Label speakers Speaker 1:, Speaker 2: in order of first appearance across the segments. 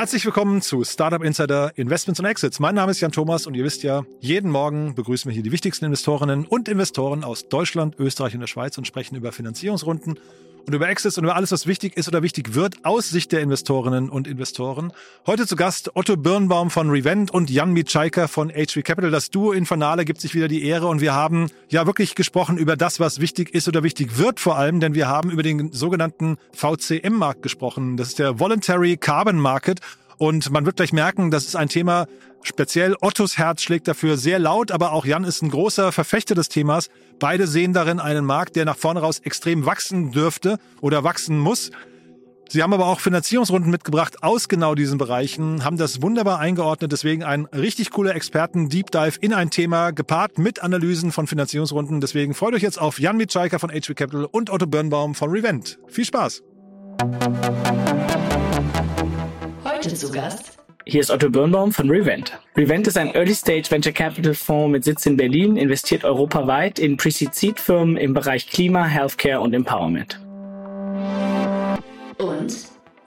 Speaker 1: Herzlich willkommen zu Startup Insider Investments und Exits. Mein Name ist Jan Thomas und ihr wisst ja, jeden Morgen begrüßen wir hier die wichtigsten Investorinnen und Investoren aus Deutschland, Österreich und der Schweiz und sprechen über Finanzierungsrunden und über Exits und über alles, was wichtig ist oder wichtig wird aus Sicht der Investorinnen und Investoren. Heute zu Gast Otto Birnbaum von Revent und Jan Mitschaiker von HV Capital. Das Duo Infernale gibt sich wieder die Ehre und wir haben ja wirklich gesprochen über das, was wichtig ist oder wichtig wird vor allem, denn wir haben über den sogenannten VCM-Markt gesprochen. Das ist der Voluntary Carbon Market und man wird gleich merken, das ist ein Thema, speziell Ottos Herz schlägt dafür sehr laut, aber auch Jan ist ein großer Verfechter des Themas. Beide sehen darin einen Markt, der nach vorne raus extrem wachsen dürfte oder wachsen muss. Sie haben aber auch Finanzierungsrunden mitgebracht aus genau diesen Bereichen, haben das wunderbar eingeordnet, deswegen ein richtig cooler Experten-Deep Dive in ein Thema, gepaart mit Analysen von Finanzierungsrunden. Deswegen freut euch jetzt auf Jan Mitschaiker von HV Capital und Otto Birnbaum von Revent. Viel Spaß!
Speaker 2: Heute zu Gast
Speaker 3: hier ist Otto Birnbaum von Revent. Revent ist ein Early-Stage Venture Capital Fonds mit Sitz in Berlin, investiert europaweit in Pre-Seed-Firmen im Bereich Klima, Healthcare und Empowerment.
Speaker 2: und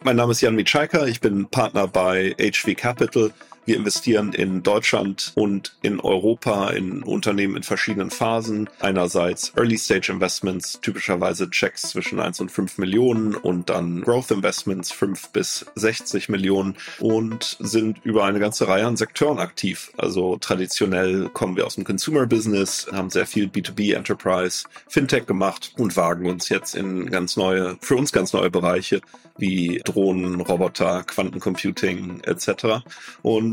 Speaker 4: Mein Name ist Jan Mitschaiker, ich bin Partner bei HV Capital. Wir investieren in Deutschland und in Europa in Unternehmen in verschiedenen Phasen. Einerseits Early Stage Investments, typischerweise Checks zwischen 1 und 5 Millionen und dann Growth Investments 5 bis 60 Millionen und sind über eine ganze Reihe an Sektoren aktiv. Also traditionell kommen wir aus dem Consumer Business, haben sehr viel B2B Enterprise, Fintech gemacht und wagen uns jetzt in ganz neue, für uns ganz neue Bereiche wie Drohnen, Roboter, Quantencomputing etc. Und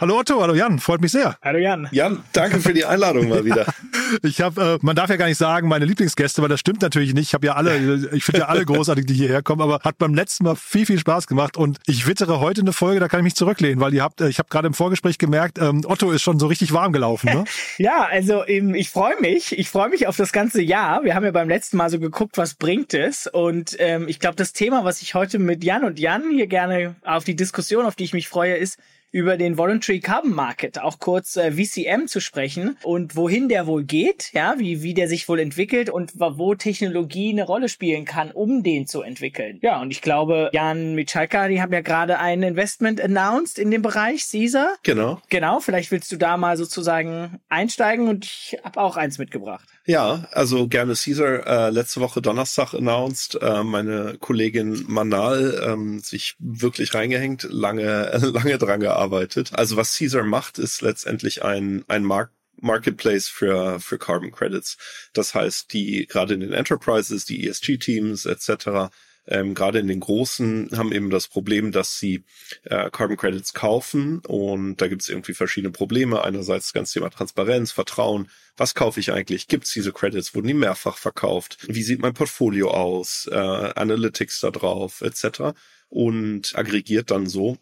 Speaker 1: Hallo Otto, hallo Jan, freut mich sehr.
Speaker 3: Hallo Jan.
Speaker 4: Jan, danke für die Einladung mal wieder.
Speaker 1: Ich habe, äh, man darf ja gar nicht sagen, meine Lieblingsgäste, weil das stimmt natürlich nicht. Ich habe ja alle, ich finde ja alle großartig, die hierher kommen, aber hat beim letzten Mal viel, viel Spaß gemacht und ich wittere heute eine Folge, da kann ich mich zurücklehnen, weil ihr habt, äh, ich habe gerade im Vorgespräch gemerkt, ähm, Otto ist schon so richtig warm gelaufen. Ne?
Speaker 3: Ja, also ähm, ich freue mich. Ich freue mich auf das ganze Jahr. Wir haben ja beim letzten Mal so geguckt, was bringt es. Und ähm, ich glaube, das Thema, was ich heute mit Jan und Jan hier gerne auf die Diskussion, auf die ich mich freue, ist, über den Voluntary Carbon Market, auch kurz äh, VCM zu sprechen und wohin der wohl geht, ja, wie, wie der sich wohl entwickelt und wo Technologie eine Rolle spielen kann, um den zu entwickeln. Ja, und ich glaube, Jan Michalka, die haben ja gerade ein Investment announced in dem Bereich, Caesar.
Speaker 4: Genau.
Speaker 3: Genau, vielleicht willst du da mal sozusagen einsteigen und ich habe auch eins mitgebracht.
Speaker 4: Ja, also gerne Caesar, äh, letzte Woche Donnerstag announced, äh, meine Kollegin Manal ähm, sich wirklich reingehängt, lange, lange dran gearbeitet. Also was Caesar macht, ist letztendlich ein, ein Markt, Marketplace für, für Carbon Credits. Das heißt, die gerade in den Enterprises, die ESG-Teams etc., ähm, gerade in den großen haben eben das Problem, dass sie äh, Carbon Credits kaufen und da gibt es irgendwie verschiedene Probleme. Einerseits das ganze Thema Transparenz, Vertrauen. Was kaufe ich eigentlich? Gibt es diese Credits? Wurden die mehrfach verkauft? Wie sieht mein Portfolio aus? Äh, Analytics da drauf, etc. Und aggregiert dann so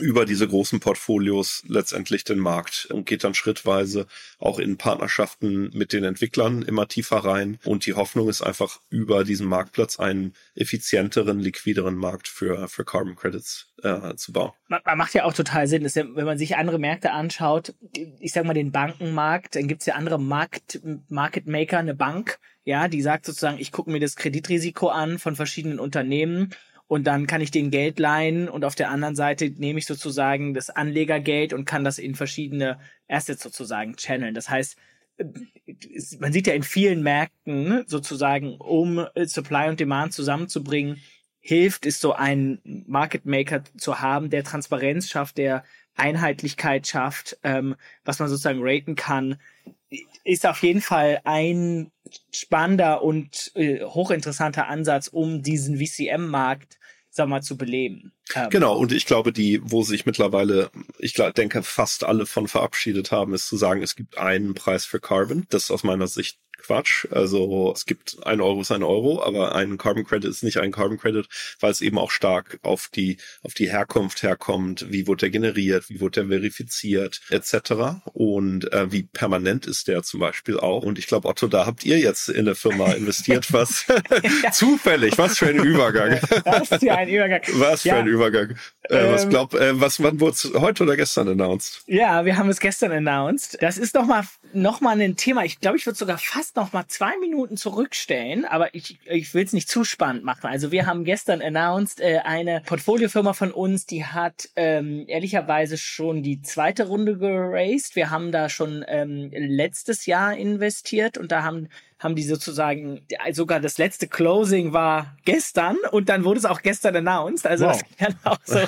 Speaker 4: über diese großen Portfolios letztendlich den Markt und geht dann schrittweise auch in Partnerschaften mit den Entwicklern immer tiefer rein. Und die Hoffnung ist einfach über diesen Marktplatz einen effizienteren, liquideren Markt für, für Carbon Credits äh, zu bauen.
Speaker 3: Man, man macht ja auch total Sinn, dass wenn man sich andere Märkte anschaut, ich sag mal den Bankenmarkt, dann gibt's ja andere Markt, Market Maker, eine Bank, ja, die sagt sozusagen, ich gucke mir das Kreditrisiko an von verschiedenen Unternehmen und dann kann ich den Geld leihen und auf der anderen Seite nehme ich sozusagen das Anlegergeld und kann das in verschiedene Assets sozusagen channeln. Das heißt, man sieht ja in vielen Märkten sozusagen, um Supply und Demand zusammenzubringen, hilft, ist so ein Market Maker zu haben, der Transparenz schafft, der Einheitlichkeit schafft, ähm, was man sozusagen raten kann, ist auf jeden Fall ein spannender und äh, hochinteressanter Ansatz, um diesen VCM-Markt sag mal, zu beleben.
Speaker 4: Ähm, genau, und ich glaube, die, wo sich mittlerweile, ich denke, fast alle von verabschiedet haben, ist zu sagen, es gibt einen Preis für Carbon. Das ist aus meiner Sicht Quatsch. Also es gibt ein Euro ist ein Euro, aber ein Carbon Credit ist nicht ein Carbon Credit, weil es eben auch stark auf die auf die Herkunft herkommt. Wie wurde der generiert? Wie wurde der verifiziert? Etc. Und äh, wie permanent ist der zum Beispiel auch? Und ich glaube, Otto, da habt ihr jetzt in eine Firma investiert, was zufällig. Was für ein Übergang.
Speaker 3: was für ein Übergang.
Speaker 4: Was für ja. ein Übergang. Äh, was ähm, glaub, äh, was wann wurde es heute oder gestern announced?
Speaker 3: Ja, wir haben es gestern announced. Das ist noch mal noch mal ein Thema. Ich glaube, ich würde sogar fast noch mal zwei Minuten zurückstellen, aber ich, ich will es nicht zu spannend machen. Also wir haben gestern announced, äh, eine Portfoliofirma von uns, die hat ähm, ehrlicherweise schon die zweite Runde geraced. Wir haben da schon ähm, letztes Jahr investiert und da haben haben die sozusagen, sogar das letzte Closing war gestern und dann wurde es auch gestern announced. Also wow. das kann auch so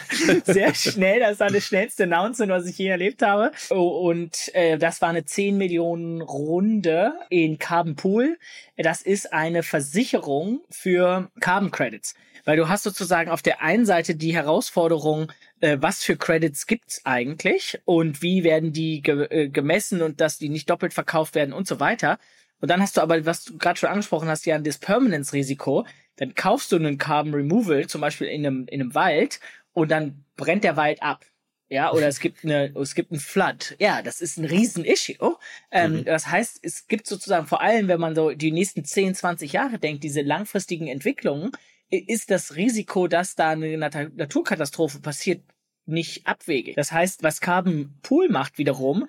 Speaker 3: sehr schnell, das war das schnellste Announcement, was ich je erlebt habe. Und äh, das war eine 10 Millionen Runde in Carbon Pool. Das ist eine Versicherung für Carbon Credits. Weil du hast sozusagen auf der einen Seite die Herausforderung, äh, was für Credits gibt's eigentlich und wie werden die ge äh, gemessen und dass die nicht doppelt verkauft werden und so weiter. Und dann hast du aber, was du gerade schon angesprochen hast, ja, das Permanence-Risiko. Dann kaufst du einen Carbon Removal, zum Beispiel in einem, in einem Wald, und dann brennt der Wald ab. Ja, oder es gibt eine, es gibt einen Flood. Ja, das ist ein Riesen-Issue. Ähm, mhm. Das heißt, es gibt sozusagen, vor allem, wenn man so die nächsten 10, 20 Jahre denkt, diese langfristigen Entwicklungen, ist das Risiko, dass da eine Naturkatastrophe passiert, nicht abwegig. Das heißt, was Carbon Pool macht wiederum,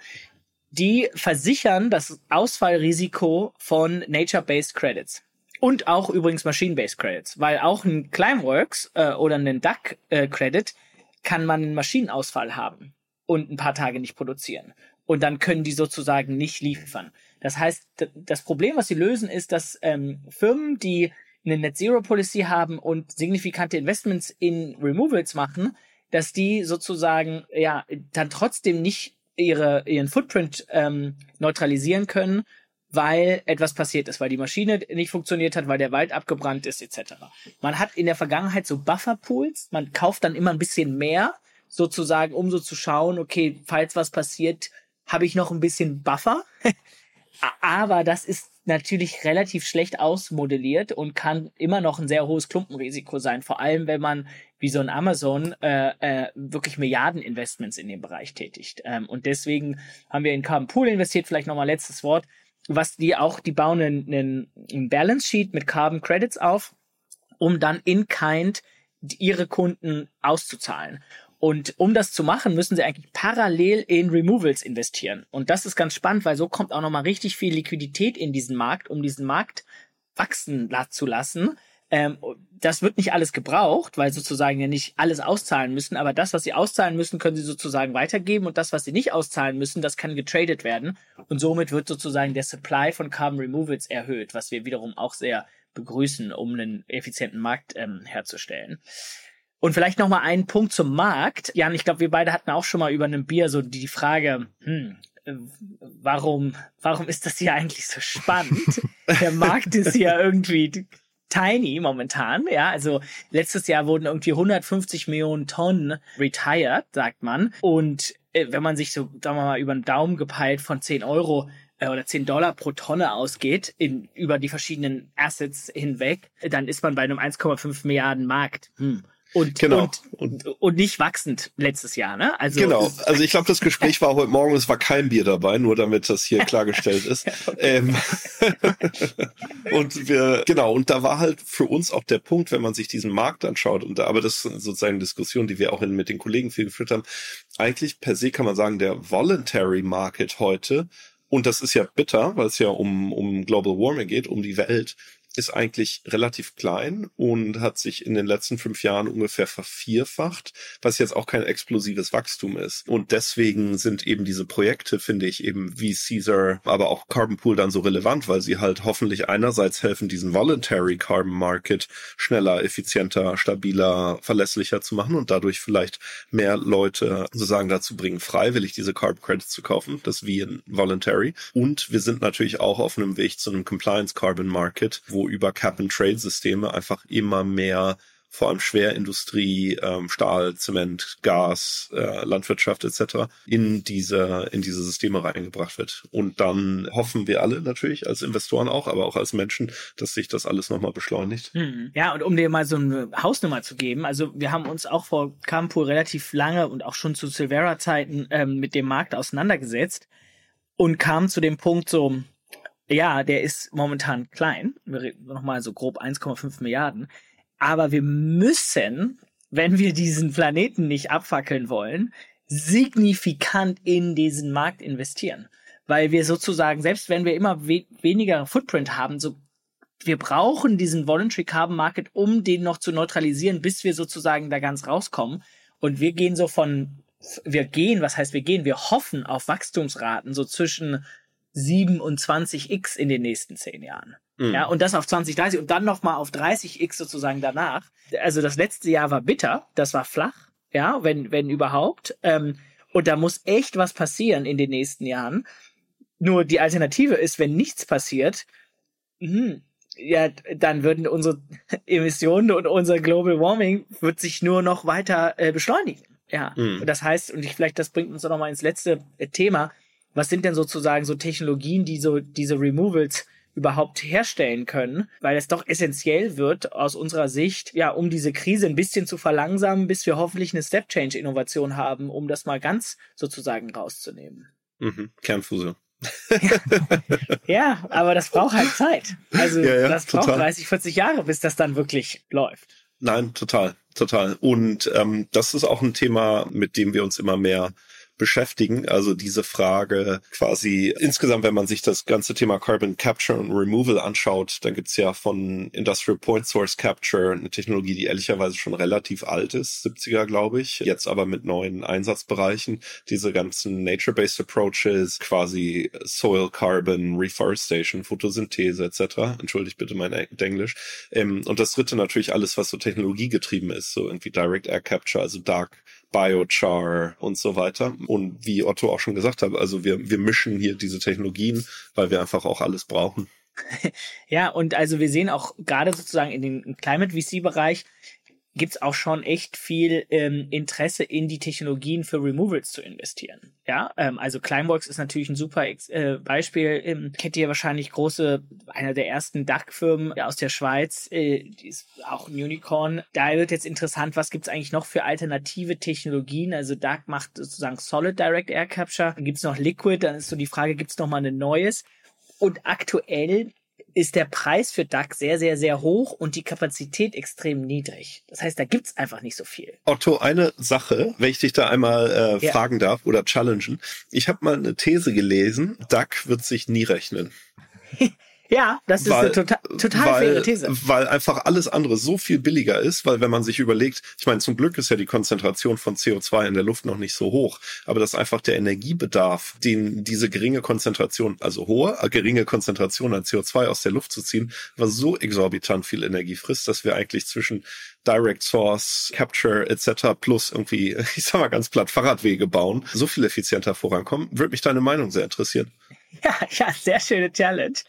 Speaker 3: die versichern das Ausfallrisiko von Nature-Based Credits. Und auch übrigens Machine-Based Credits, weil auch ein Climeworks äh, oder ein Duck äh, kann man einen Maschinenausfall haben und ein paar Tage nicht produzieren. Und dann können die sozusagen nicht liefern. Das heißt, das Problem, was sie lösen, ist, dass ähm, Firmen, die eine Net Zero Policy haben und signifikante Investments in Removals machen, dass die sozusagen ja dann trotzdem nicht ihre, ihren Footprint ähm, neutralisieren können, weil etwas passiert ist, weil die Maschine nicht funktioniert hat, weil der Wald abgebrannt ist, etc. Man hat in der Vergangenheit so Bufferpools, man kauft dann immer ein bisschen mehr, sozusagen, um so zu schauen, okay, falls was passiert, habe ich noch ein bisschen Buffer. Aber das ist natürlich relativ schlecht ausmodelliert und kann immer noch ein sehr hohes Klumpenrisiko sein. Vor allem, wenn man wie so ein Amazon äh, äh, wirklich Milliardeninvestments in dem Bereich tätigt. Ähm, und deswegen haben wir in Carbon Pool investiert. Vielleicht nochmal letztes Wort. Was die auch, die bauen einen, einen Balance Sheet mit Carbon Credits auf, um dann in Kind ihre Kunden auszuzahlen. Und um das zu machen, müssen sie eigentlich parallel in Removals investieren. Und das ist ganz spannend, weil so kommt auch nochmal richtig viel Liquidität in diesen Markt, um diesen Markt wachsen zu lassen. Ähm, das wird nicht alles gebraucht, weil sozusagen ja nicht alles auszahlen müssen, aber das, was sie auszahlen müssen, können sie sozusagen weitergeben und das, was sie nicht auszahlen müssen, das kann getradet werden und somit wird sozusagen der Supply von Carbon Removals erhöht, was wir wiederum auch sehr begrüßen, um einen effizienten Markt ähm, herzustellen. Und vielleicht noch mal einen Punkt zum Markt. Jan, ich glaube, wir beide hatten auch schon mal über einem Bier so die Frage, hm, warum, warum ist das hier eigentlich so spannend? Der Markt ist ja irgendwie tiny momentan, ja. Also letztes Jahr wurden irgendwie 150 Millionen Tonnen retired, sagt man. Und äh, wenn man sich so, sagen wir mal, über den Daumen gepeilt von 10 Euro äh, oder 10 Dollar pro Tonne ausgeht, in, über die verschiedenen Assets hinweg, dann ist man bei einem 1,5 Milliarden Markt. Hm und, genau. und, und, und nicht wachsend letztes Jahr, ne?
Speaker 4: Also genau. Also ich glaube, das Gespräch war heute Morgen, es war kein Bier dabei, nur damit das hier klargestellt ist. ähm, und wir, genau, und da war halt für uns auch der Punkt, wenn man sich diesen Markt anschaut, und da, aber das ist sozusagen eine Diskussion, die wir auch in, mit den Kollegen viel geführt haben. Eigentlich per se kann man sagen, der Voluntary Market heute, und das ist ja bitter, weil es ja um, um Global Warming geht, um die Welt, ist eigentlich relativ klein und hat sich in den letzten fünf Jahren ungefähr vervierfacht, was jetzt auch kein explosives Wachstum ist. Und deswegen sind eben diese Projekte, finde ich, eben wie Caesar, aber auch Carbon Pool dann so relevant, weil sie halt hoffentlich einerseits helfen, diesen Voluntary Carbon Market schneller, effizienter, stabiler, verlässlicher zu machen und dadurch vielleicht mehr Leute sozusagen dazu bringen, freiwillig diese Carbon Credits zu kaufen, das wie in Voluntary. Und wir sind natürlich auch auf einem Weg zu einem Compliance Carbon Market, wo über Cap-and-Trade-Systeme einfach immer mehr vor allem Schwerindustrie, ähm, Stahl, Zement, Gas, äh, Landwirtschaft etc. in diese in diese Systeme reingebracht wird. Und dann hoffen wir alle natürlich als Investoren auch, aber auch als Menschen, dass sich das alles nochmal beschleunigt.
Speaker 3: Hm. Ja, und um dir mal so eine Hausnummer zu geben, also wir haben uns auch vor Campur relativ lange und auch schon zu Silvera-Zeiten ähm, mit dem Markt auseinandergesetzt und kamen zu dem Punkt so, ja, der ist momentan klein. Wir reden nochmal so grob 1,5 Milliarden. Aber wir müssen, wenn wir diesen Planeten nicht abfackeln wollen, signifikant in diesen Markt investieren. Weil wir sozusagen, selbst wenn wir immer we weniger Footprint haben, so wir brauchen diesen Voluntary Carbon Market, um den noch zu neutralisieren, bis wir sozusagen da ganz rauskommen. Und wir gehen so von, wir gehen, was heißt wir gehen? Wir hoffen auf Wachstumsraten so zwischen 27x in den nächsten zehn Jahren. Mhm. Ja, und das auf 2030 und dann nochmal auf 30x sozusagen danach. Also das letzte Jahr war bitter, das war flach, ja, wenn, wenn überhaupt. Ähm, und da muss echt was passieren in den nächsten Jahren. Nur die Alternative ist, wenn nichts passiert, mh, ja, dann würden unsere Emissionen und unser Global Warming wird sich nur noch weiter äh, beschleunigen. Ja, mhm. das heißt, und ich vielleicht, das bringt uns auch nochmal ins letzte äh, Thema was sind denn sozusagen so Technologien, die so diese Removals überhaupt herstellen können, weil es doch essentiell wird aus unserer Sicht, ja, um diese Krise ein bisschen zu verlangsamen, bis wir hoffentlich eine Step Change Innovation haben, um das mal ganz sozusagen rauszunehmen.
Speaker 4: Mhm. Kernfusion.
Speaker 3: ja, aber das braucht halt Zeit. Also ja, ja, das braucht total. 30, 40 Jahre, bis das dann wirklich läuft.
Speaker 4: Nein, total, total. Und ähm, das ist auch ein Thema, mit dem wir uns immer mehr beschäftigen. Also diese Frage quasi insgesamt, wenn man sich das ganze Thema Carbon Capture und Removal anschaut, dann gibt's ja von Industrial Point Source Capture eine Technologie, die ehrlicherweise schon relativ alt ist, 70er glaube ich, jetzt aber mit neuen Einsatzbereichen. Diese ganzen Nature-Based Approaches, quasi Soil Carbon, Reforestation, Photosynthese etc. Entschuldigt bitte mein Englisch. Ähm, und das dritte natürlich alles, was so technologiegetrieben ist, so irgendwie Direct Air Capture, also Dark Biochar und so weiter. Und wie Otto auch schon gesagt hat, also wir, wir mischen hier diese Technologien, weil wir einfach auch alles brauchen.
Speaker 3: Ja, und also wir sehen auch gerade sozusagen in den Climate VC-Bereich, gibt's auch schon echt viel ähm, Interesse in die Technologien für Removals zu investieren. Ja, ähm, also Climeworks ist natürlich ein super äh, Beispiel. Ähm, kennt ihr wahrscheinlich große, einer der ersten DAC-Firmen aus der Schweiz, äh, die ist auch ein Unicorn. Da wird jetzt interessant, was gibt's eigentlich noch für alternative Technologien? Also DAC macht sozusagen Solid Direct Air Capture. Dann gibt's noch Liquid, dann ist so die Frage, gibt's noch mal ein neues? Und aktuell ist der Preis für DAC sehr, sehr, sehr hoch und die Kapazität extrem niedrig. Das heißt, da gibt's einfach nicht so viel.
Speaker 4: Otto, eine Sache, wenn ich dich da einmal äh, ja. fragen darf oder challengen. Ich habe mal eine These gelesen, DAC wird sich nie rechnen.
Speaker 3: Ja, das ist weil, eine total, total
Speaker 4: weil,
Speaker 3: faire These.
Speaker 4: Weil einfach alles andere so viel billiger ist, weil wenn man sich überlegt, ich meine, zum Glück ist ja die Konzentration von CO2 in der Luft noch nicht so hoch, aber dass einfach der Energiebedarf, den diese geringe Konzentration, also hohe, äh, geringe Konzentration an CO2 aus der Luft zu ziehen, was so exorbitant viel Energie frisst, dass wir eigentlich zwischen Direct Source, Capture etc. plus irgendwie, ich sag mal ganz platt, Fahrradwege bauen, so viel effizienter vorankommen. Würde mich deine Meinung sehr interessieren.
Speaker 3: Ja, ja, sehr schöne Challenge.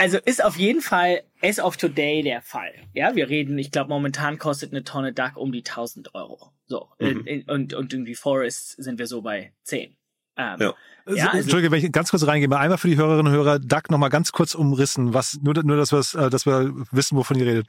Speaker 3: Also ist auf jeden Fall as of today der Fall. Ja, wir reden, ich glaube, momentan kostet eine Tonne Duck um die 1000 Euro. So. Mhm. Und, und irgendwie Forest sind wir so bei 10.
Speaker 1: Ähm, ja. Ja, also, Entschuldige, wenn ich ganz kurz reingehe, einmal für die Hörerinnen und Hörer, Duck nochmal ganz kurz umrissen, was, nur, nur dass, äh, dass wir wissen, wovon ihr redet.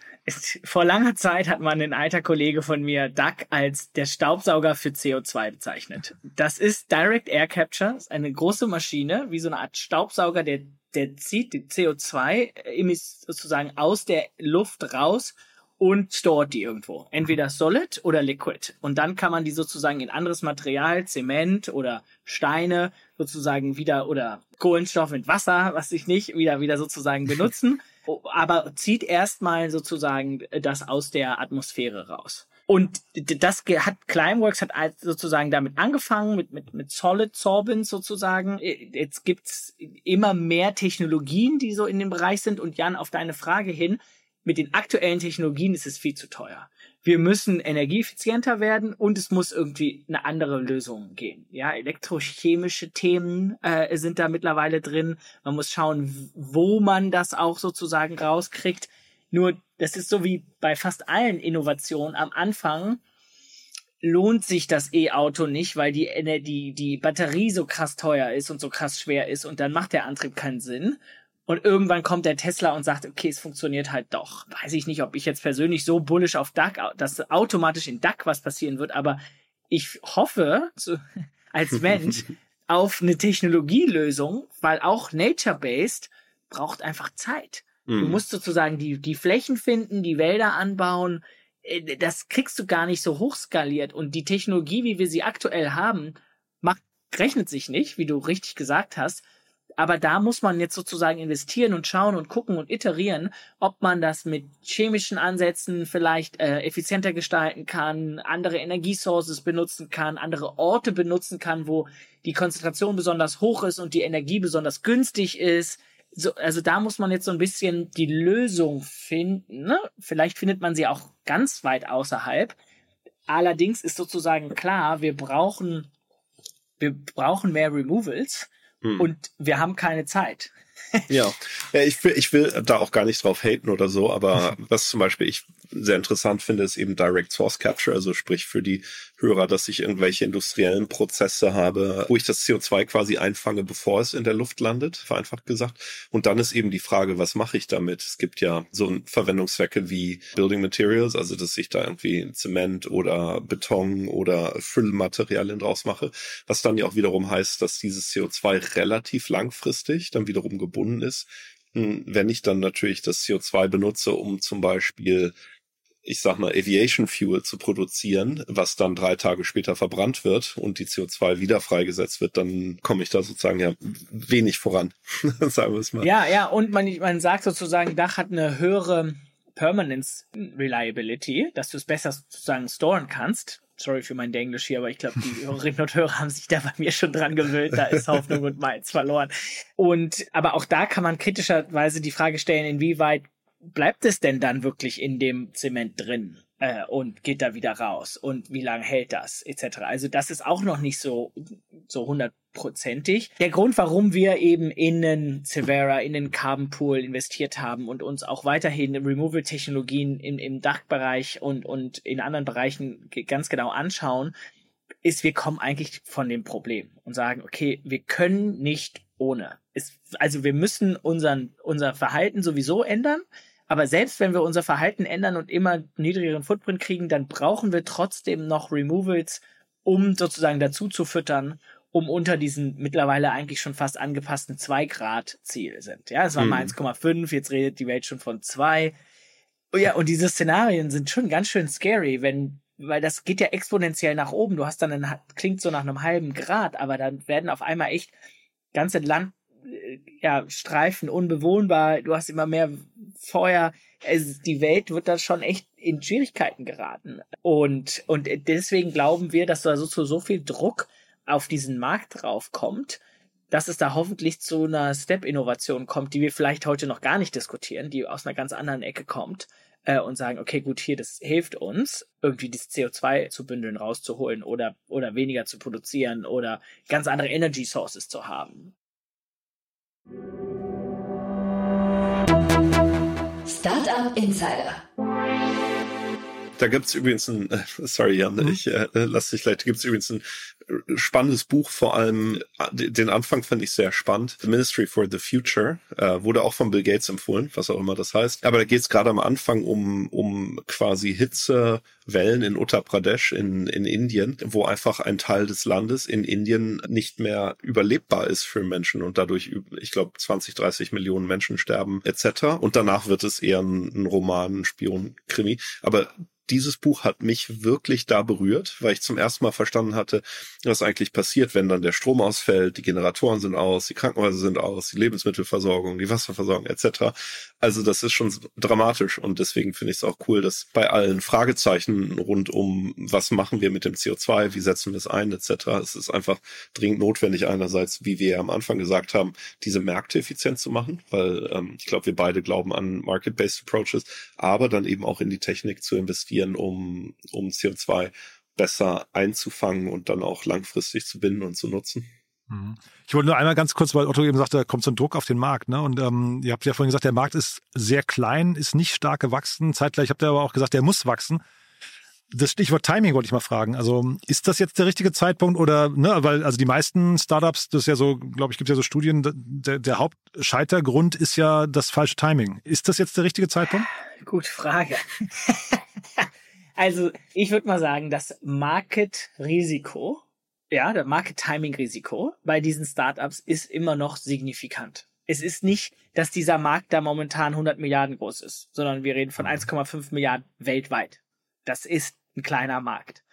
Speaker 3: Vor langer Zeit hat man ein alter Kollege von mir Duck als der Staubsauger für CO2 bezeichnet. Das ist Direct Air Capture, eine große Maschine, wie so eine Art Staubsauger, der der zieht die CO2 sozusagen aus der Luft raus und stored die irgendwo. Entweder solid oder liquid. Und dann kann man die sozusagen in anderes Material, Zement oder Steine sozusagen wieder oder Kohlenstoff mit Wasser, was ich nicht, wieder, wieder sozusagen benutzen. aber zieht erstmal sozusagen das aus der Atmosphäre raus. Und das hat Climeworks hat sozusagen damit angefangen mit mit mit Solid Sorbents sozusagen. Jetzt gibt's immer mehr Technologien, die so in dem Bereich sind. Und Jan, auf deine Frage hin, mit den aktuellen Technologien ist es viel zu teuer. Wir müssen energieeffizienter werden und es muss irgendwie eine andere Lösung gehen. Ja, elektrochemische Themen äh, sind da mittlerweile drin. Man muss schauen, wo man das auch sozusagen rauskriegt. Nur, das ist so wie bei fast allen Innovationen am Anfang lohnt sich das E-Auto nicht, weil die, die, die Batterie so krass teuer ist und so krass schwer ist und dann macht der Antrieb keinen Sinn. Und irgendwann kommt der Tesla und sagt, okay, es funktioniert halt doch. Weiß ich nicht, ob ich jetzt persönlich so bullish auf DAC, dass automatisch in DAC was passieren wird, aber ich hoffe so, als Mensch auf eine Technologielösung, weil auch nature-based braucht einfach Zeit. Mhm. Du musst sozusagen die, die Flächen finden, die Wälder anbauen. Äh, das kriegst du gar nicht so hochskaliert. Und die Technologie, wie wir sie aktuell haben, macht, rechnet sich nicht, wie du richtig gesagt hast. Aber da muss man jetzt sozusagen investieren und schauen und gucken und iterieren, ob man das mit chemischen Ansätzen vielleicht äh, effizienter gestalten kann, andere Energiesources benutzen kann, andere Orte benutzen kann, wo die Konzentration besonders hoch ist und die Energie besonders günstig ist. So, also da muss man jetzt so ein bisschen die Lösung finden. Ne? Vielleicht findet man sie auch ganz weit außerhalb. Allerdings ist sozusagen klar, wir brauchen, wir brauchen mehr Removals hm. und wir haben keine Zeit.
Speaker 4: Ja. ja, ich will, ich will da auch gar nicht drauf haten oder so, aber was zum Beispiel ich sehr interessant finde, ist eben Direct Source Capture, also sprich für die Hörer, dass ich irgendwelche industriellen Prozesse habe, wo ich das CO2 quasi einfange, bevor es in der Luft landet, vereinfacht gesagt. Und dann ist eben die Frage, was mache ich damit? Es gibt ja so Verwendungszwecke wie Building Materials, also dass ich da irgendwie Zement oder Beton oder Füllmaterialien draus mache, was dann ja auch wiederum heißt, dass dieses CO2 relativ langfristig dann wiederum gebunden ist hm, wenn ich dann natürlich das CO2 benutze, um zum Beispiel ich sag mal, Aviation Fuel zu produzieren, was dann drei Tage später verbrannt wird und die CO2 wieder freigesetzt wird, dann komme ich da sozusagen ja wenig voran,
Speaker 3: sagen wir es mal. Ja, ja, und man, man sagt sozusagen, Dach hat eine höhere Permanence Reliability, dass du es besser sozusagen storen kannst. Sorry für mein Englisch hier, aber ich glaube, die Hörerinnen und Hörer haben sich da bei mir schon dran gewöhnt. Da ist Hoffnung und Malz verloren. Und, aber auch da kann man kritischerweise die Frage stellen, inwieweit bleibt es denn dann wirklich in dem Zement drin äh, und geht da wieder raus und wie lange hält das etc. Also das ist auch noch nicht so so hundertprozentig. Der Grund, warum wir eben in den Severa, in den Carbon Pool investiert haben und uns auch weiterhin Removal-Technologien im, im Dachbereich und und in anderen Bereichen ganz genau anschauen, ist, wir kommen eigentlich von dem Problem und sagen, okay, wir können nicht ohne. Es, also wir müssen unseren, unser Verhalten sowieso ändern. Aber selbst wenn wir unser Verhalten ändern und immer niedrigeren Footprint kriegen, dann brauchen wir trotzdem noch Removals, um sozusagen dazu zu füttern, um unter diesen mittlerweile eigentlich schon fast angepassten 2 Grad Ziel sind. Ja, es war mal 1,5, mhm. jetzt redet die Welt schon von 2. Oh ja, und diese Szenarien sind schon ganz schön scary, wenn, weil das geht ja exponentiell nach oben. Du hast dann einen, klingt so nach einem halben Grad, aber dann werden auf einmal echt ganze Land, ja, Streifen unbewohnbar, du hast immer mehr Feuer. Es, die Welt wird da schon echt in Schwierigkeiten geraten. Und, und deswegen glauben wir, dass da so, so viel Druck auf diesen Markt drauf kommt, dass es da hoffentlich zu einer Step-Innovation kommt, die wir vielleicht heute noch gar nicht diskutieren, die aus einer ganz anderen Ecke kommt äh, und sagen, okay, gut, hier, das hilft uns, irgendwie das CO2 zu bündeln, rauszuholen oder, oder weniger zu produzieren oder ganz andere Energy Sources zu haben.
Speaker 2: Startup Insider.
Speaker 4: Da gibt's übrigens ein, äh, sorry Jan, mhm. ich äh, lass dich gleich, da gibt's übrigens ein äh, spannendes Buch, vor allem äh, den Anfang fand ich sehr spannend. The Ministry for the Future äh, wurde auch von Bill Gates empfohlen, was auch immer das heißt. Aber da geht's gerade am Anfang um, um quasi Hitzewellen in Uttar Pradesh in, in Indien, wo einfach ein Teil des Landes in Indien nicht mehr überlebbar ist für Menschen und dadurch, ich glaube, 20, 30 Millionen Menschen sterben etc. Und danach wird es eher ein, ein Roman, ein Spion-Krimi. Aber dieses Buch hat mich wirklich da berührt, weil ich zum ersten Mal verstanden hatte, was eigentlich passiert, wenn dann der Strom ausfällt, die Generatoren sind aus, die Krankenhäuser sind aus, die Lebensmittelversorgung, die Wasserversorgung etc. Also das ist schon dramatisch und deswegen finde ich es auch cool, dass bei allen Fragezeichen rund um, was machen wir mit dem CO2, wie setzen wir es ein etc. Es ist einfach dringend notwendig einerseits, wie wir ja am Anfang gesagt haben, diese Märkte effizient zu machen, weil ähm, ich glaube, wir beide glauben an Market-Based Approaches, aber dann eben auch in die Technik zu investieren um, um CO2 besser einzufangen und dann auch langfristig zu binden und zu nutzen.
Speaker 1: Mhm. Ich wollte nur einmal ganz kurz, weil Otto eben sagte, da kommt so ein Druck auf den Markt. Ne? Und ähm, ihr habt ja vorhin gesagt, der Markt ist sehr klein, ist nicht stark gewachsen. Zeitgleich habt ihr aber auch gesagt, der muss wachsen. Das Stichwort Timing wollte ich mal fragen. Also ist das jetzt der richtige Zeitpunkt oder, ne, weil also die meisten Startups, das ist ja so, glaube ich, gibt ja so Studien, der, der Hauptscheitergrund ist ja das falsche Timing. Ist das jetzt der richtige Zeitpunkt?
Speaker 3: Gute Frage. also ich würde mal sagen, das Market-Risiko, ja, der Market-Timing-Risiko bei diesen Startups ist immer noch signifikant. Es ist nicht, dass dieser Markt da momentan 100 Milliarden groß ist, sondern wir reden von 1,5 Milliarden weltweit. Das ist ein kleiner Markt.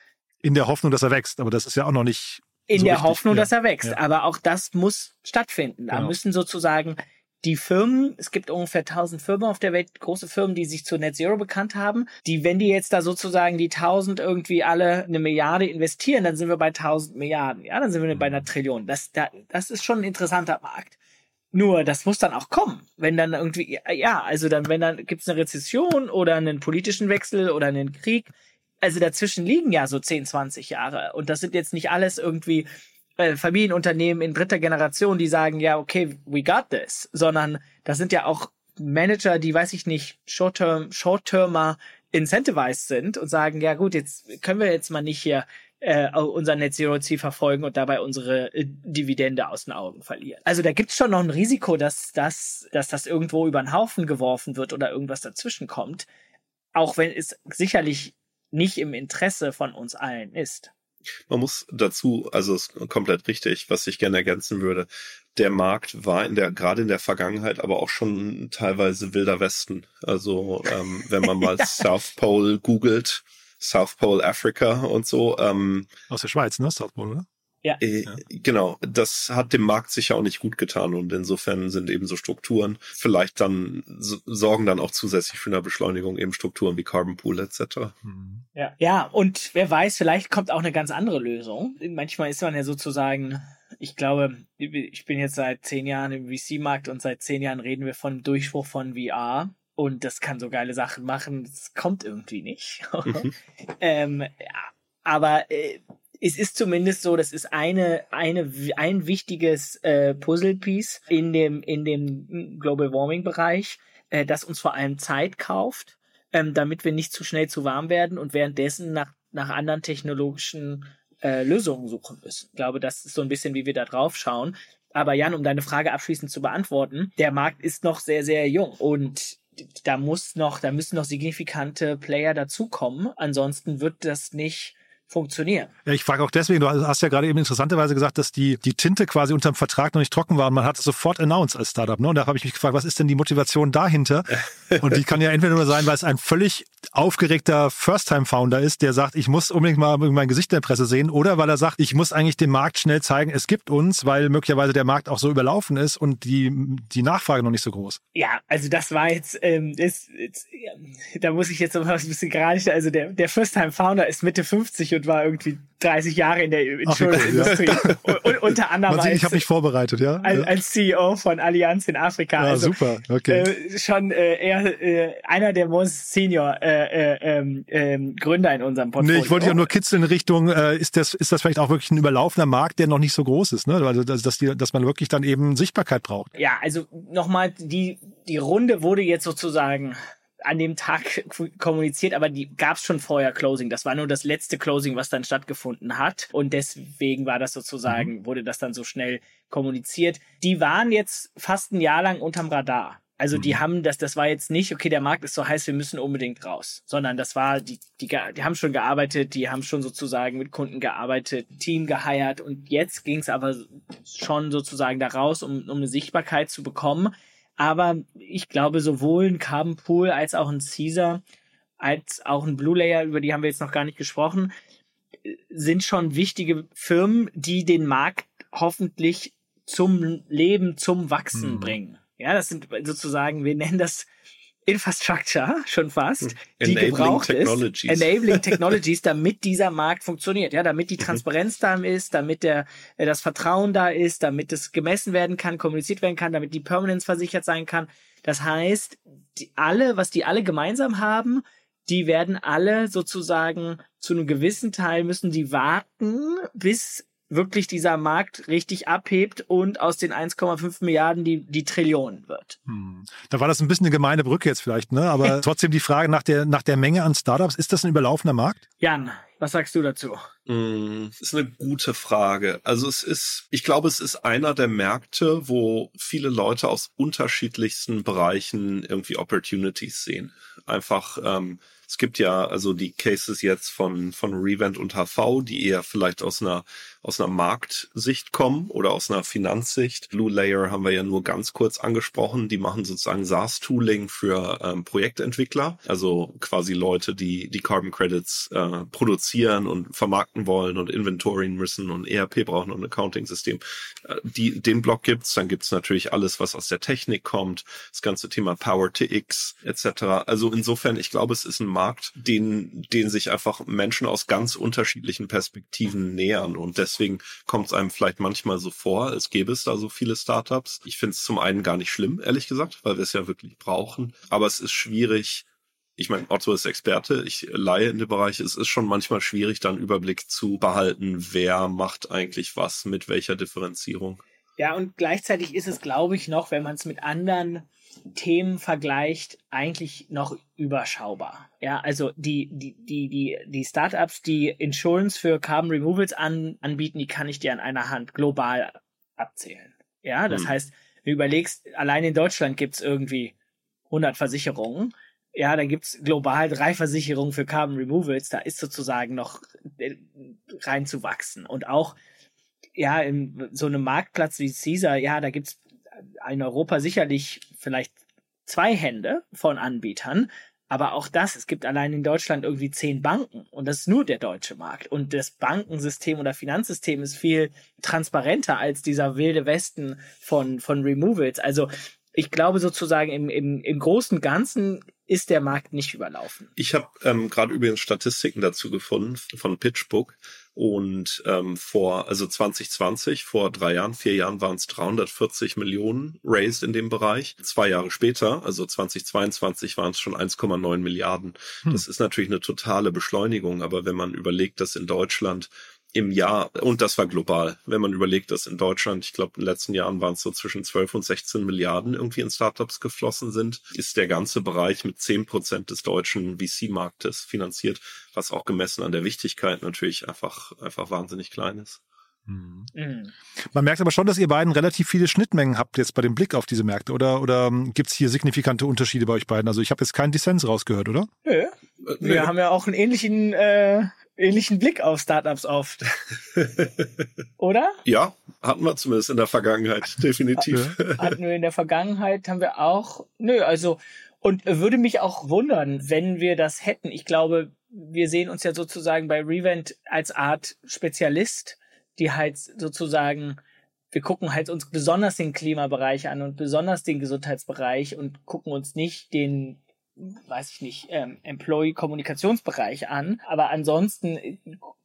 Speaker 1: In der Hoffnung, dass er wächst, aber das ist ja auch noch nicht.
Speaker 3: In so der richtig. Hoffnung, ja. dass er wächst. Ja. Aber auch das muss stattfinden. Da genau. müssen sozusagen die Firmen, es gibt ungefähr 1000 Firmen auf der Welt, große Firmen, die sich zu Net Zero bekannt haben, die, wenn die jetzt da sozusagen die 1000 irgendwie alle eine Milliarde investieren, dann sind wir bei 1000 Milliarden, ja, dann sind wir bei einer Trillion. Das, da, das ist schon ein interessanter Markt. Nur, das muss dann auch kommen. Wenn dann irgendwie, ja, also dann, wenn dann gibt's eine Rezession oder einen politischen Wechsel oder einen Krieg. Also dazwischen liegen ja so 10, 20 Jahre. Und das sind jetzt nicht alles irgendwie äh, Familienunternehmen in dritter Generation, die sagen, ja, okay, we got this, sondern das sind ja auch Manager, die, weiß ich nicht, Short-Term, Short-Termer incentivized sind und sagen, ja gut, jetzt können wir jetzt mal nicht hier äh, unser Net Zero Ziel verfolgen und dabei unsere äh, Dividende aus den Augen verlieren. Also da gibt's schon noch ein Risiko, dass das, dass das irgendwo über den Haufen geworfen wird oder irgendwas dazwischen kommt, auch wenn es sicherlich nicht im Interesse von uns allen ist.
Speaker 4: Man muss dazu, also ist komplett richtig, was ich gerne ergänzen würde. Der Markt war in der, gerade in der Vergangenheit, aber auch schon teilweise wilder Westen. Also ähm, wenn man mal South Pole googelt, South Pole Africa und so. Ähm,
Speaker 1: Aus der Schweiz, ne? South Pole, oder?
Speaker 4: Ja. Äh, genau, das hat dem Markt sicher auch nicht gut getan und insofern sind eben so Strukturen vielleicht dann sorgen dann auch zusätzlich für eine Beschleunigung eben Strukturen wie Carbon Pool etc.
Speaker 3: Mhm. Ja, ja, und wer weiß, vielleicht kommt auch eine ganz andere Lösung. Manchmal ist man ja sozusagen, ich glaube, ich bin jetzt seit zehn Jahren im VC-Markt und seit zehn Jahren reden wir von Durchbruch von VR und das kann so geile Sachen machen. Das kommt irgendwie nicht. Mhm. ähm, ja, aber äh, es ist zumindest so, das ist eine, eine, ein wichtiges äh, Puzzlepiece in dem, in dem Global Warming Bereich, äh, das uns vor allem Zeit kauft, ähm, damit wir nicht zu schnell zu warm werden und währenddessen nach, nach anderen technologischen äh, Lösungen suchen müssen. Ich glaube, das ist so ein bisschen, wie wir da drauf schauen. Aber Jan, um deine Frage abschließend zu beantworten, der Markt ist noch sehr, sehr jung und da muss noch, da müssen noch signifikante Player dazukommen. Ansonsten wird das nicht funktionieren.
Speaker 1: Ja, ich frage auch deswegen, du hast ja gerade eben interessanterweise gesagt, dass die, die Tinte quasi unterm Vertrag noch nicht trocken war und man hat es sofort announced als Startup. Ne? Und da habe ich mich gefragt, was ist denn die Motivation dahinter? und die kann ja entweder nur sein, weil es ein völlig aufgeregter First-Time-Founder ist, der sagt, ich muss unbedingt mal mein Gesicht in der Presse sehen, oder weil er sagt, ich muss eigentlich dem Markt schnell zeigen, es gibt uns, weil möglicherweise der Markt auch so überlaufen ist und die, die Nachfrage noch nicht so groß.
Speaker 3: Ja, also das war jetzt, ähm, ist, ist ja, da muss ich jetzt noch was ein bisschen gerade, also der, der First-Time-Founder ist Mitte 50 und war irgendwie 30 Jahre in der Insurance-Industrie. Ja. unter anderem
Speaker 1: sieht, als, ich habe mich vorbereitet, ja?
Speaker 3: Als, als, CEO von Allianz in Afrika.
Speaker 1: Ja, also, super, okay.
Speaker 3: Äh, schon äh, eher äh, einer der most senior äh, äh, ähm, äh, Gründer in unserem Portfolio.
Speaker 1: Nee, ich wollte ja nur kitzeln in Richtung, äh, ist, das, ist das vielleicht auch wirklich ein überlaufender Markt, der noch nicht so groß ist, ne? Also, dass, dass, die, dass man wirklich dann eben Sichtbarkeit braucht.
Speaker 3: Ja, also nochmal, die, die Runde wurde jetzt sozusagen an dem Tag kommuniziert, aber die gab es schon vorher Closing. Das war nur das letzte Closing, was dann stattgefunden hat. Und deswegen war das sozusagen, mhm. wurde das dann so schnell kommuniziert. Die waren jetzt fast ein Jahr lang unterm Radar. Also die mhm. haben das, das war jetzt nicht, okay, der Markt ist so heiß, wir müssen unbedingt raus, sondern das war, die, die, die haben schon gearbeitet, die haben schon sozusagen mit Kunden gearbeitet, Team geheiert und jetzt ging es aber schon sozusagen da raus, um, um eine Sichtbarkeit zu bekommen. Aber ich glaube, sowohl ein Carbon Pool als auch ein Caesar, als auch ein Blue Layer, über die haben wir jetzt noch gar nicht gesprochen, sind schon wichtige Firmen, die den Markt hoffentlich zum Leben, zum Wachsen mhm. bringen. Ja, das sind sozusagen, wir nennen das Infrastructure schon fast, die Enabling gebraucht Technologies. ist. Enabling Technologies, damit dieser Markt funktioniert, ja, damit die mhm. Transparenz da ist, damit der, äh, das Vertrauen da ist, damit es gemessen werden kann, kommuniziert werden kann, damit die Permanence versichert sein kann. Das heißt, die alle, was die alle gemeinsam haben, die werden alle sozusagen zu einem gewissen Teil müssen die warten, bis wirklich dieser Markt richtig abhebt und aus den 1,5 Milliarden die, die Trillionen wird. Hm.
Speaker 1: Da war das ein bisschen eine gemeine Brücke jetzt vielleicht, ne? Aber trotzdem die Frage nach der, nach der Menge an Startups, ist das ein überlaufender Markt?
Speaker 3: Jan, was sagst du dazu?
Speaker 4: Mm, ist eine gute Frage. Also es ist, ich glaube, es ist einer der Märkte, wo viele Leute aus unterschiedlichsten Bereichen irgendwie Opportunities sehen. Einfach, ähm, es gibt ja also die Cases jetzt von, von Revent und HV, die eher vielleicht aus einer aus einer Marktsicht kommen oder aus einer Finanzsicht. Blue Layer haben wir ja nur ganz kurz angesprochen. Die machen sozusagen SaaS-Tooling für ähm, Projektentwickler, also quasi Leute, die die Carbon Credits äh, produzieren und vermarkten wollen und inventorien müssen und ERP brauchen und Accounting-System. Äh, die, den Block gibt's. Dann gibt's natürlich alles, was aus der Technik kommt, das ganze Thema Power to X etc. Also insofern, ich glaube, es ist ein Markt, den, den sich einfach Menschen aus ganz unterschiedlichen Perspektiven nähern und deswegen kommt es einem vielleicht manchmal so vor, als gäbe es da so viele Startups. Ich finde es zum einen gar nicht schlimm, ehrlich gesagt, weil wir es ja wirklich brauchen. Aber es ist schwierig, ich meine, Otto ist Experte, ich leihe in dem Bereich. Es ist schon manchmal schwierig, dann Überblick zu behalten, wer macht eigentlich was mit welcher Differenzierung.
Speaker 3: Ja, und gleichzeitig ist es, glaube ich, noch, wenn man es mit anderen Themen vergleicht, eigentlich noch überschaubar. Ja, also die, die, die, die, die Startups, die Insurance für Carbon Removals an, anbieten, die kann ich dir an einer Hand global abzählen. Ja, das hm. heißt, du überlegst, allein in Deutschland gibt's irgendwie 100 Versicherungen. Ja, dann gibt's global drei Versicherungen für Carbon Removals. Da ist sozusagen noch äh, reinzuwachsen. Und auch, ja, in so einem Marktplatz wie Caesar, ja, da gibt's in Europa sicherlich vielleicht zwei Hände von Anbietern. Aber auch das, es gibt allein in Deutschland irgendwie zehn Banken und das ist nur der deutsche Markt. Und das Bankensystem oder Finanzsystem ist viel transparenter als dieser wilde Westen von, von Removals. Also ich glaube sozusagen im, im, im großen Ganzen ist der Markt nicht überlaufen.
Speaker 4: Ich habe ähm, gerade übrigens Statistiken dazu gefunden von PitchBook. Und ähm, vor, also 2020, vor drei Jahren, vier Jahren waren es 340 Millionen raised in dem Bereich. Zwei Jahre später, also 2022, waren es schon 1,9 Milliarden. Hm. Das ist natürlich eine totale Beschleunigung, aber wenn man überlegt, dass in Deutschland im Jahr, und das war global, wenn man überlegt, dass in Deutschland, ich glaube, in den letzten Jahren waren es so zwischen 12 und 16 Milliarden irgendwie in Startups geflossen sind, ist der ganze Bereich mit 10 Prozent des deutschen VC-Marktes finanziert, was auch gemessen an der Wichtigkeit natürlich einfach, einfach wahnsinnig klein ist.
Speaker 1: Mhm. mhm. Man merkt aber schon, dass ihr beiden relativ viele Schnittmengen habt jetzt bei dem Blick auf diese Märkte. Oder, oder ähm, gibt es hier signifikante Unterschiede bei euch beiden? Also ich habe jetzt keinen Dissens rausgehört, oder?
Speaker 3: Nö. Äh, Wir nee. haben ja auch einen ähnlichen äh, ähnlichen Blick auf Startups oft. Oder?
Speaker 4: Ja, hatten wir zumindest in der Vergangenheit, definitiv.
Speaker 3: hatten wir in der Vergangenheit, haben wir auch. Nö, also, und würde mich auch wundern, wenn wir das hätten. Ich glaube, wir sehen uns ja sozusagen bei Revent als Art Spezialist, die halt sozusagen wir gucken halt uns besonders den Klimabereich an und besonders den Gesundheitsbereich und gucken uns nicht den weiß ich nicht, ähm, Employee-Kommunikationsbereich an. Aber ansonsten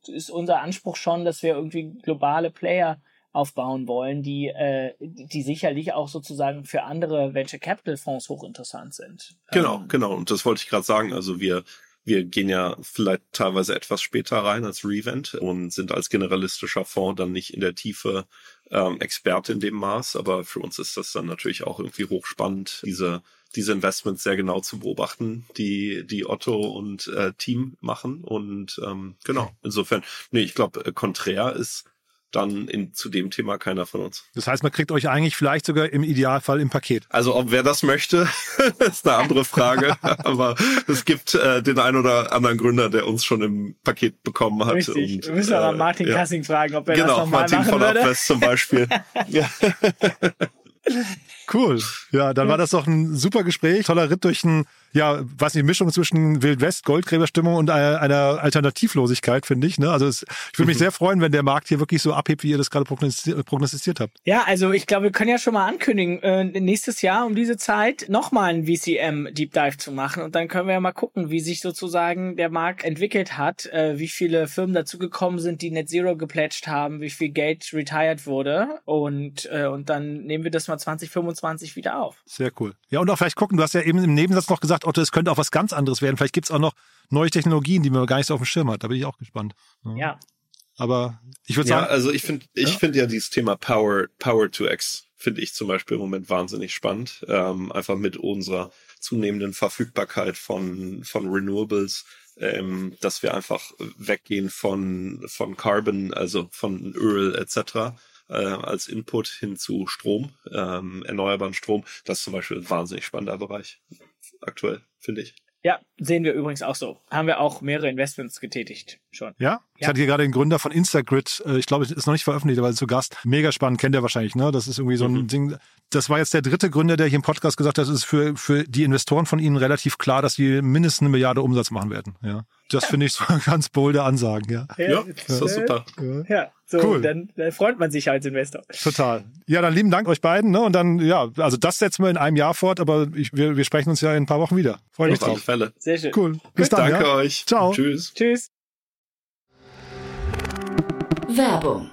Speaker 3: ist unser Anspruch schon, dass wir irgendwie globale Player aufbauen wollen, die, äh, die sicherlich auch sozusagen für andere Venture Capital Fonds hochinteressant sind.
Speaker 4: Genau, ähm, genau. Und das wollte ich gerade sagen. Also wir wir gehen ja vielleicht teilweise etwas später rein als Revent und sind als generalistischer Fonds dann nicht in der Tiefe ähm, Experte in dem Maß, aber für uns ist das dann natürlich auch irgendwie hochspannend, diese diese Investments sehr genau zu beobachten, die die Otto und äh, Team machen. Und ähm, genau, insofern, nee, ich glaube, äh, konträr ist dann in, zu dem Thema keiner von uns.
Speaker 1: Das heißt, man kriegt euch eigentlich vielleicht sogar im Idealfall im Paket.
Speaker 4: Also ob wer das möchte, ist eine andere Frage. Aber es gibt äh, den ein oder anderen Gründer, der uns schon im Paket bekommen hat.
Speaker 3: Richtig.
Speaker 4: Und,
Speaker 3: Wir müssen aber
Speaker 4: äh,
Speaker 3: Martin
Speaker 4: ja.
Speaker 3: Kassing fragen, ob er
Speaker 4: Genau,
Speaker 3: das nochmal
Speaker 4: Martin
Speaker 3: machen
Speaker 4: von. Abwest zum Beispiel. ja.
Speaker 1: Cool. Ja, dann war das doch ein super Gespräch, toller Ritt durch ein, ja, was nicht, Mischung zwischen Wildwest, Goldgräberstimmung und einer, einer Alternativlosigkeit, finde ich. Ne? Also es, ich würde mich sehr freuen, wenn der Markt hier wirklich so abhebt, wie ihr das gerade prognostiziert, prognostiziert habt.
Speaker 3: Ja, also ich glaube, wir können ja schon mal ankündigen, äh, nächstes Jahr um diese Zeit nochmal ein VCM Deep Dive zu machen und dann können wir ja mal gucken, wie sich sozusagen der Markt entwickelt hat, äh, wie viele Firmen dazugekommen sind, die Net Zero geplätscht haben, wie viel Geld retired wurde und äh, und dann nehmen wir das mal 2025 wieder auf.
Speaker 1: Sehr cool. Ja, und auch vielleicht gucken, du hast ja eben im Nebensatz noch gesagt, Otto, es könnte auch was ganz anderes werden. Vielleicht gibt's auch noch neue Technologien, die man gar nicht so auf dem Schirm hat. Da bin ich auch gespannt.
Speaker 3: Ja.
Speaker 1: Aber ich würde
Speaker 4: Ja,
Speaker 1: sagen,
Speaker 4: also ich finde, ich
Speaker 1: Ja.
Speaker 4: finde ja dieses Thema Power, Power to X finde ich zum Beispiel im Moment wahnsinnig spannend. Ähm, einfach mit unserer zunehmenden Verfügbarkeit von, von Renewables, ähm, dass wir einfach weggehen von, von Carbon, also von Öl etc. Äh, als Input hin zu Strom, ähm, erneuerbaren Strom. Das ist zum Beispiel ein wahnsinnig spannender Bereich aktuell, finde ich.
Speaker 3: Ja, sehen wir übrigens auch so. Haben wir auch mehrere Investments getätigt schon.
Speaker 1: ja, ich
Speaker 3: Ja.
Speaker 1: hatte hier gerade den Gründer von Instagrid, äh, ich glaube, es ist noch nicht veröffentlicht, aber zu Gast. Mega spannend, kennt ihr wahrscheinlich, ne? Das ist irgendwie so ein
Speaker 4: Mhm.
Speaker 1: Ding. Das war jetzt der dritte Gründer, der hier im Podcast gesagt hat, es ist für, für die Investoren von ihnen relativ klar, dass sie mindestens eine Milliarde Umsatz machen werden. Ja. Das finde ich so ganz bolde Ansagen, ja.
Speaker 4: Ja, ist doch super.
Speaker 3: Ja, so,
Speaker 1: Cool.
Speaker 3: dann, dann freut man sich als Investor.
Speaker 1: Total. Ja, dann lieben Dank euch beiden, ne? Und dann, ja, also das setzen wir in einem Jahr fort, aber ich, wir, wir sprechen uns ja in ein paar Wochen wieder. Freue mich
Speaker 4: Auf alle
Speaker 1: drauf.
Speaker 4: Fälle.
Speaker 3: Sehr schön.
Speaker 1: Cool. Bis dann.
Speaker 4: Danke
Speaker 1: ja?
Speaker 4: euch.
Speaker 1: Ciao.
Speaker 4: Tschüss.
Speaker 3: Tschüss.
Speaker 2: Werbung.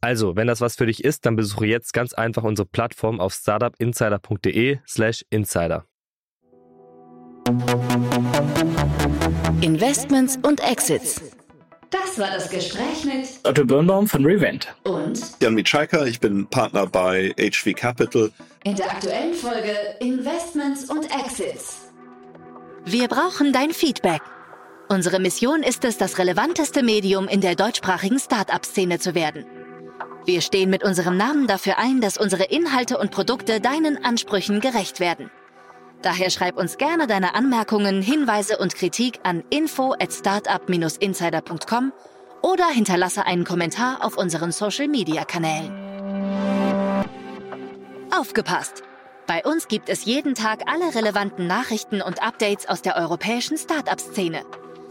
Speaker 5: Also, wenn das was für dich ist, dann besuche jetzt ganz einfach unsere Plattform auf startupinsider.de slash insider.
Speaker 2: Investments und Exits. Das war das Gespräch mit
Speaker 3: Otto Birnbaum von Revent.
Speaker 2: und
Speaker 4: Jan Mitschaika, ich bin Partner bei HV Capital.
Speaker 2: in der aktuellen Folge Investments und Exits.
Speaker 6: Wir brauchen dein Feedback. Unsere Mission ist es, das relevanteste Medium in der deutschsprachigen Start-up-Szene zu werden. Wir stehen mit unserem Namen dafür ein, dass unsere Inhalte und Produkte deinen Ansprüchen gerecht werden. Daher schreib uns gerne deine Anmerkungen, Hinweise und Kritik an info at startup-insider.com oder hinterlasse einen Kommentar auf unseren Social-Media-Kanälen. Aufgepasst! Bei uns gibt es jeden Tag alle relevanten Nachrichten und Updates aus der europäischen Startup-Szene.